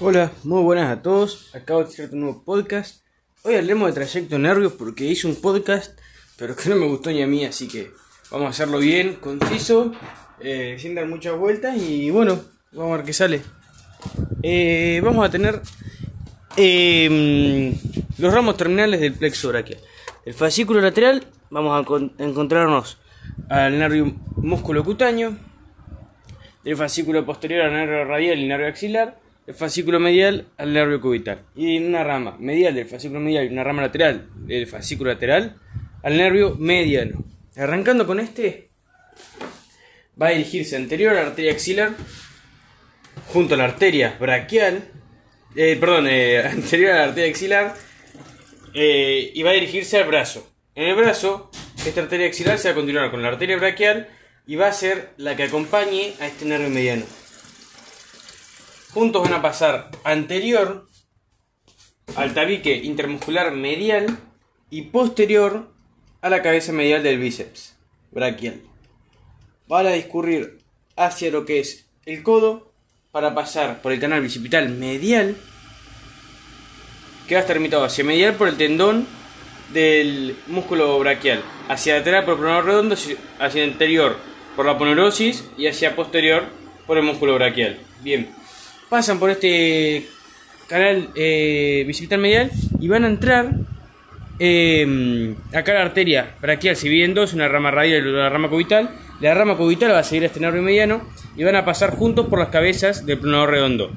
Hola, muy buenas a todos. Acabo de hacer un nuevo podcast. Hoy hablemos de trayecto nervios porque hice un podcast, pero que no me gustó ni a mí, así que vamos a hacerlo bien, conciso, eh, sin dar muchas vueltas y bueno, vamos a ver qué sale. Eh, vamos a tener eh, los ramos terminales del plexo braquial. El fascículo lateral, vamos a con- encontrarnos al nervio músculo cutáneo, del fascículo posterior al nervio radial y nervio axilar, el fascículo medial al nervio cubital. Y una rama medial del fascículo medial y una rama lateral del fascículo lateral al nervio mediano. Arrancando con este, va a dirigirse anterior a la arteria axilar, junto a la arteria braquial, eh, perdón, eh, anterior a la arteria axilar, eh, y va a dirigirse al brazo. En el brazo, esta arteria axilar se va a continuar con la arteria braquial y va a ser la que acompañe a este nervio mediano. Juntos van a pasar anterior al tabique intermuscular medial y posterior a la cabeza medial del bíceps braquial. Van a discurrir hacia lo que es el codo para pasar por el canal bicipital medial que va a estar limitado hacia medial por el tendón del músculo braquial, hacia lateral por el pronador redondo, hacia anterior por la ponerosis y hacia posterior por el músculo braquial. Bien, pasan por este canal eh, medial y van a entrar eh, acá la arteria braquial se divide en dos, una rama radial y una rama cubital. La rama cubital va a seguir a este nervio mediano y van a pasar juntos por las cabezas del pronador redondo.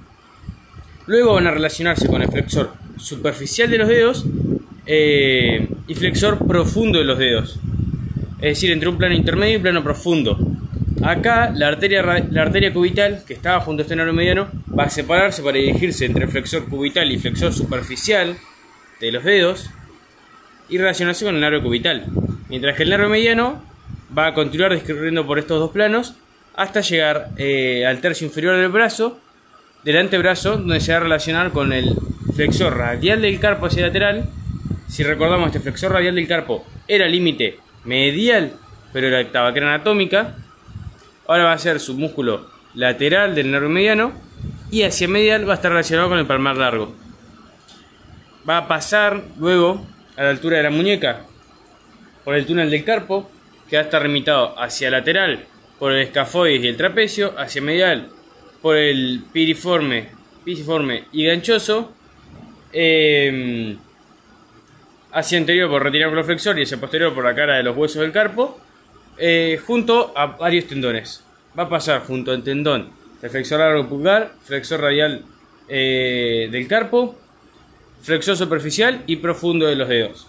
Luego van a relacionarse con el flexor superficial de los dedos eh, y flexor profundo de los dedos. Es decir, entre un plano intermedio y un plano profundo. Acá la arteria, cubital, que estaba junto a este nervio mediano, va a separarse para dirigirse entre el flexor cubital y flexor superficial de los dedos y relacionarse con el nervio cubital. Mientras que el nervio mediano va a continuar discurriendo por estos dos planos hasta llegar eh, al tercio inferior del brazo, del antebrazo, donde se va a relacionar con el flexor radial del carpo hacia lateral. Si recordamos, este flexor radial del carpo era límite medial, pero era tabaquera anatómica. Ahora va a ser su músculo lateral del nervio mediano y hacia medial va a estar relacionado con el palmar largo. Va a pasar luego a la altura de la muñeca por el túnel del carpo, que va a estar limitado hacia lateral por el escafoides y el trapecio, hacia medial por el piriforme, pisiforme y ganchoso, eh, hacia anterior por retináculo flexor y hacia posterior por la cara de los huesos del carpo, eh, junto a varios tendones. Va a pasar junto al tendón del flexor largo pulgar, flexor radial eh, del carpo, flexor superficial y profundo de los dedos.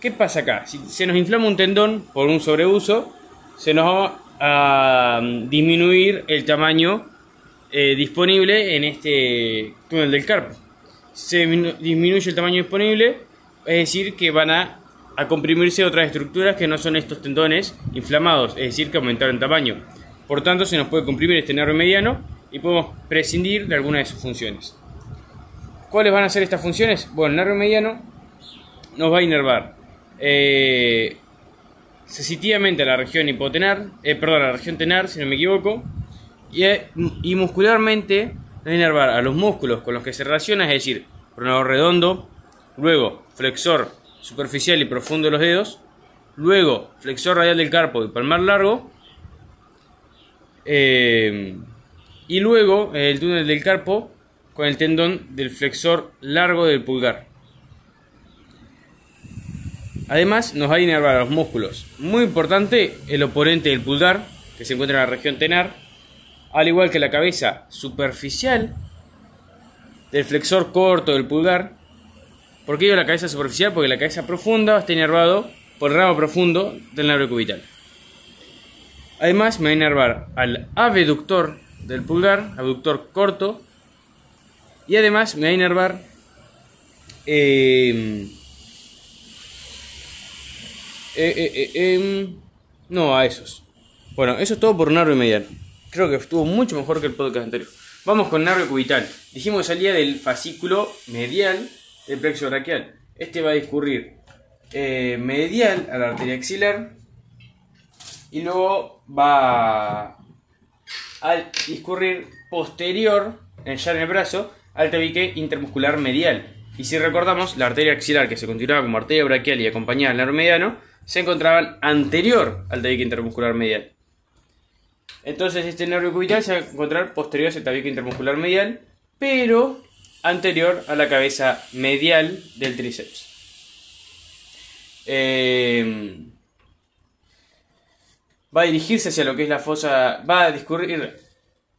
¿Qué pasa acá? Si se nos inflama un tendón por un sobreuso, se nos va a mm, disminuir el tamaño eh, disponible en este túnel del carpo. Se disminuye el tamaño disponible, es decir, que van a, a comprimirse otras estructuras que no son estos tendones inflamados, es decir, que aumentaron tamaño. Por tanto, se nos puede comprimir este nervio mediano y podemos prescindir de alguna de sus funciones. ¿Cuáles van a ser estas funciones? Bueno, el nervio mediano nos va a inervar eh, sensitivamente a la región hipotenar, eh, perdón, a la región tenar, si no me equivoco, y, eh, y muscularmente va a inervar a los músculos con los que se relaciona, es decir, pronador redondo, luego flexor superficial y profundo de los dedos, luego flexor radial del carpo y palmar largo, eh, y luego el túnel del carpo con el tendón del flexor largo del pulgar. Además, nos va a inervar los músculos. Muy importante, el oponente del pulgar, que se encuentra en la región tenar, al igual que la cabeza superficial del flexor corto del pulgar. ¿Por qué digo la cabeza superficial? Porque la cabeza profunda está inervado por el ramo profundo del nervio cubital. Además, me va a inervar al abductor del pulgar, abductor corto, y además me va a inervar eh, eh, eh, eh, em, no, a esos. Bueno, eso es todo por nervio medial. Creo que estuvo mucho mejor que el podcast anterior. Vamos con nervio cubital. Dijimos que salía del fascículo medial del plexo braquial. Este va a discurrir eh, medial a la arteria axilar y luego va a discurrir posterior, eh, ya en el brazo, al tabique intermuscular medial. Y si recordamos, la arteria axilar que se continuaba como arteria braquial y acompañaba al nervio mediano, se encontraban anterior al tabique intermuscular medial. Entonces este nervio cubital se va a encontrar posterior a ese tabique intermuscular medial, pero anterior a la cabeza medial del tríceps. Eh, va a dirigirse hacia lo que es la fosa, va a discurrir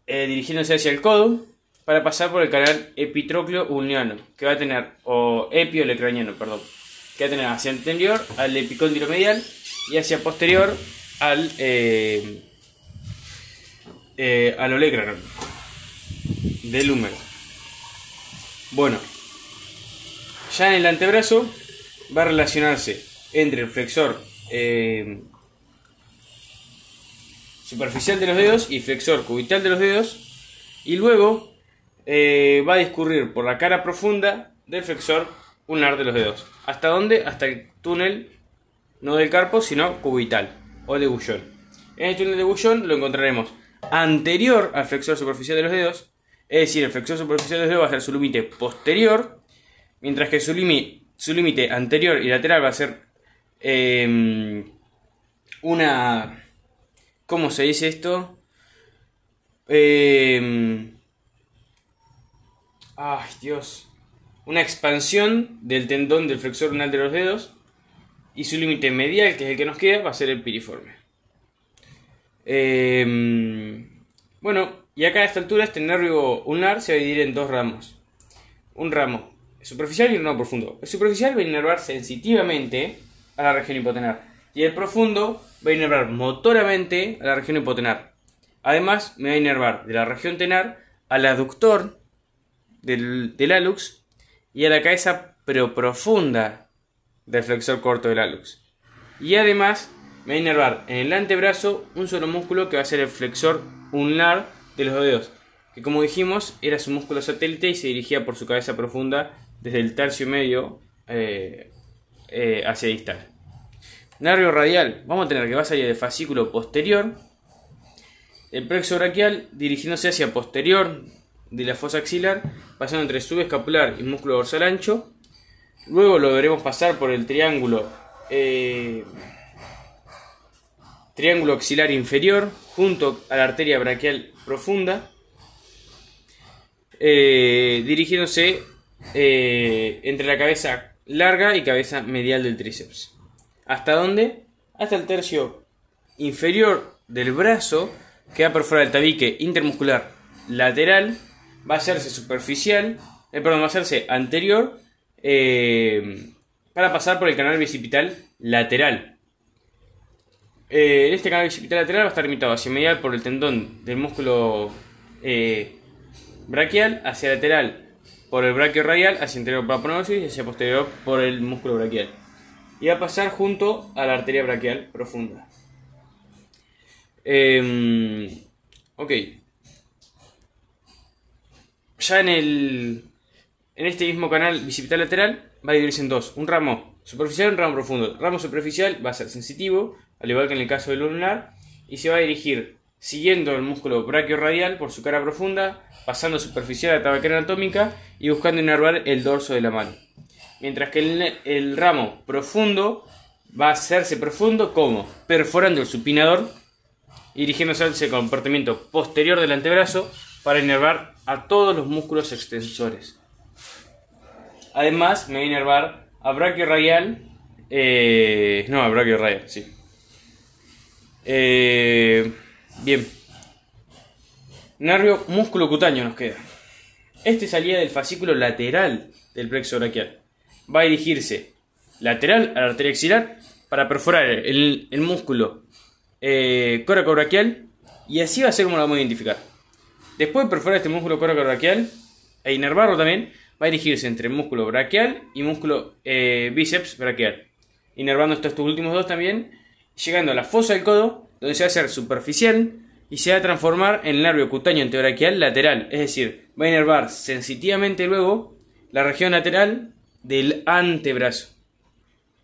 eh, dirigiéndose hacia el codo para pasar por el canal epitrócleo ulniano, que va a tener, o epiolecraniano, perdón, que va a tener hacia anterior al epicóndilo medial y hacia posterior al eh, eh, al olecrano del húmero. Bueno, ya en el antebrazo va a relacionarse entre el flexor eh, superficial de los dedos y flexor cubital de los dedos y luego eh, va a discurrir por la cara profunda del flexor ulnar de los dedos. ¿Hasta dónde? Hasta el túnel no del carpo sino cubital o de bullón. En el túnel de bullón lo encontraremos anterior al flexor superficial de los dedos, es decir, el flexor superficial de los dedos va a ser su límite posterior, mientras que su límite anterior y lateral va a ser em, una ¿Cómo se dice esto? Eh... Ay, Dios. Una expansión del tendón del flexor lunar de los dedos. Y su límite medial, que es el que nos queda, va a ser el piriforme. Eh... Bueno, y acá a esta altura este nervio ulnar se va a dividir en dos ramos. Un ramo superficial y un ramo profundo. El superficial va a inervar sensitivamente a la región hipotenar. Y el profundo va a inervar motoramente a la región hipotenar. Además, me va a inervar de la región tenar al aductor del, del alux y a la cabeza profunda del flexor corto del alux. Y además, me va a inervar en el antebrazo un solo músculo que va a ser el flexor ulnar de los dedos, que como dijimos era su músculo satélite y se dirigía por su cabeza profunda desde el tercio medio eh, eh, hacia distal. Nervio radial, vamos a tener que va a del fascículo posterior. El plexo braquial dirigiéndose hacia posterior de la fosa axilar, pasando entre subescapular y músculo dorsal ancho. Luego lo veremos pasar por el triángulo eh, triángulo axilar inferior junto a la arteria braquial profunda, eh, dirigiéndose eh, entre la cabeza larga y cabeza medial del tríceps. ¿Hasta dónde? Hasta el tercio inferior del brazo que va perforar el tabique intermuscular lateral, va a hacerse superficial, eh, va a hacerse anterior para pasar por el canal bicipital lateral. Eh, en este canal lateral va a estar limitado hacia medial por el tendón del músculo braquial, hacia lateral por el braquio radial, hacia interior por la y hacia posterior por el músculo braquial y va a pasar junto a la arteria braquial profunda. Em, ok. Ya en el. En este mismo canal bicipital lateral va a dividirse en dos: un ramo superficial y un ramo profundo. El ramo superficial va a ser sensitivo, al igual que en el caso del lunar, y se va a dirigir siguiendo el músculo radial por su cara profunda, pasando superficial a la tabaquera anatómica y buscando inervar el dorso de la mano mientras que el, ramo profundo va a hacerse profundo como perforando el supinador dirigiéndose al comportamiento posterior del antebrazo para inervar a todos los músculos extensores. Además, me va a inervar a braquio radial, eh, no, a braquio radial, sí. Eh, bien. Nervio músculo cutáneo nos queda. Este salía del fascículo lateral del plexo braquial va a dirigirse lateral a la arteria axilar para perforar el, músculo eh, coracobraquial y así va a ser como lo vamos a identificar. Después de perforar este músculo coracobraquial e inervarlo también, va a dirigirse entre músculo braquial y músculo eh, bíceps braquial. Inervando estos últimos dos también, llegando a la fosa del codo, donde se va a hacer superficial y se va a transformar en el nervio cutáneo antebraquial lateral. Es decir, va a inervar sensitivamente luego la región lateral del antebrazo.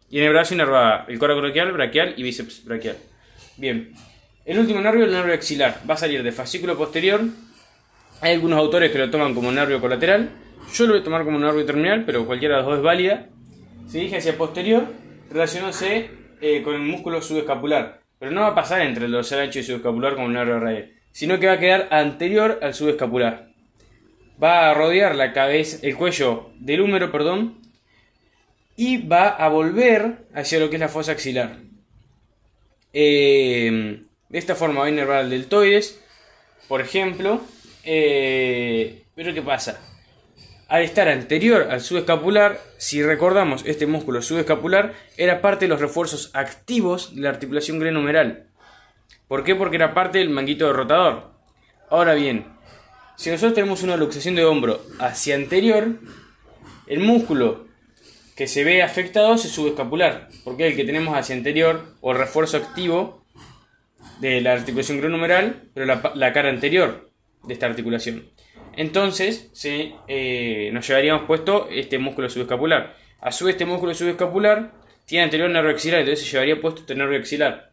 Y en el brazo inerva el coracobraquial, braquial y bíceps braquial. Bien. El último nervio, el nervio axilar, va a salir del fascículo posterior. Hay algunos autores que lo toman como nervio colateral, yo lo voy a tomar como nervio terminal, pero cualquiera de los dos es válida. Se dirige hacia posterior, relacionándose eh, con el músculo subescapular. Pero no va a pasar entre el dorsal ancho y subescapular como un nervio radial, sino que va a quedar anterior al subescapular. Va a rodear la cabeza, el cuello del húmero, perdón, y va a volver hacia lo que es la fosa axilar. Eh, de esta forma va a inervar el deltoides, por ejemplo. Eh, pero ¿qué pasa? Al estar anterior al subescapular, si recordamos este músculo subescapular, era parte de los refuerzos activos de la articulación glenohumeral. ¿Por qué? Porque era parte del manguito rotador. Ahora bien, si nosotros tenemos una luxación de hombro hacia anterior, el músculo que se ve afectado es el subescapular, porque el que tenemos hacia anterior o refuerzo activo de la articulación glenohumeral, pero la, cara anterior de esta articulación. Entonces, eh, nos llevaríamos puesto este músculo subescapular. A su vez, este músculo subescapular tiene anterior nervio axilar, entonces se llevaría puesto este nervio axilar.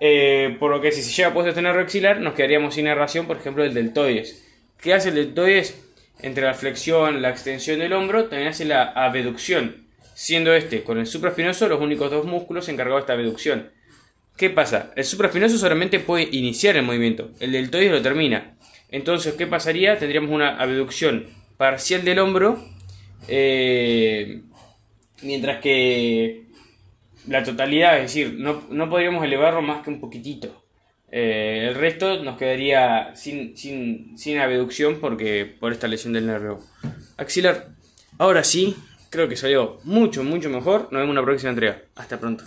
Eh, por lo que si se lleva puesto este nervio axilar, nos quedaríamos sin narración, por ejemplo, del deltoides. ¿Qué hace el deltoides? entre la flexión la extensión del hombro, también hace la abducción, siendo este con el supraespinoso los únicos dos músculos encargados de esta abducción. ¿Qué pasa? El supraespinoso solamente puede iniciar el movimiento, el deltoides lo termina. Entonces, ¿qué pasaría? Tendríamos una abducción parcial del hombro, eh, mientras que la totalidad, es decir, no, no podríamos elevarlo más que un poquitito. Eh, el resto nos quedaría sin, sin, sin abducción porque por esta lesión del nervio axilar. Ahora sí, creo que salió mucho, mucho mejor. Nos vemos en la próxima entrega. Hasta pronto.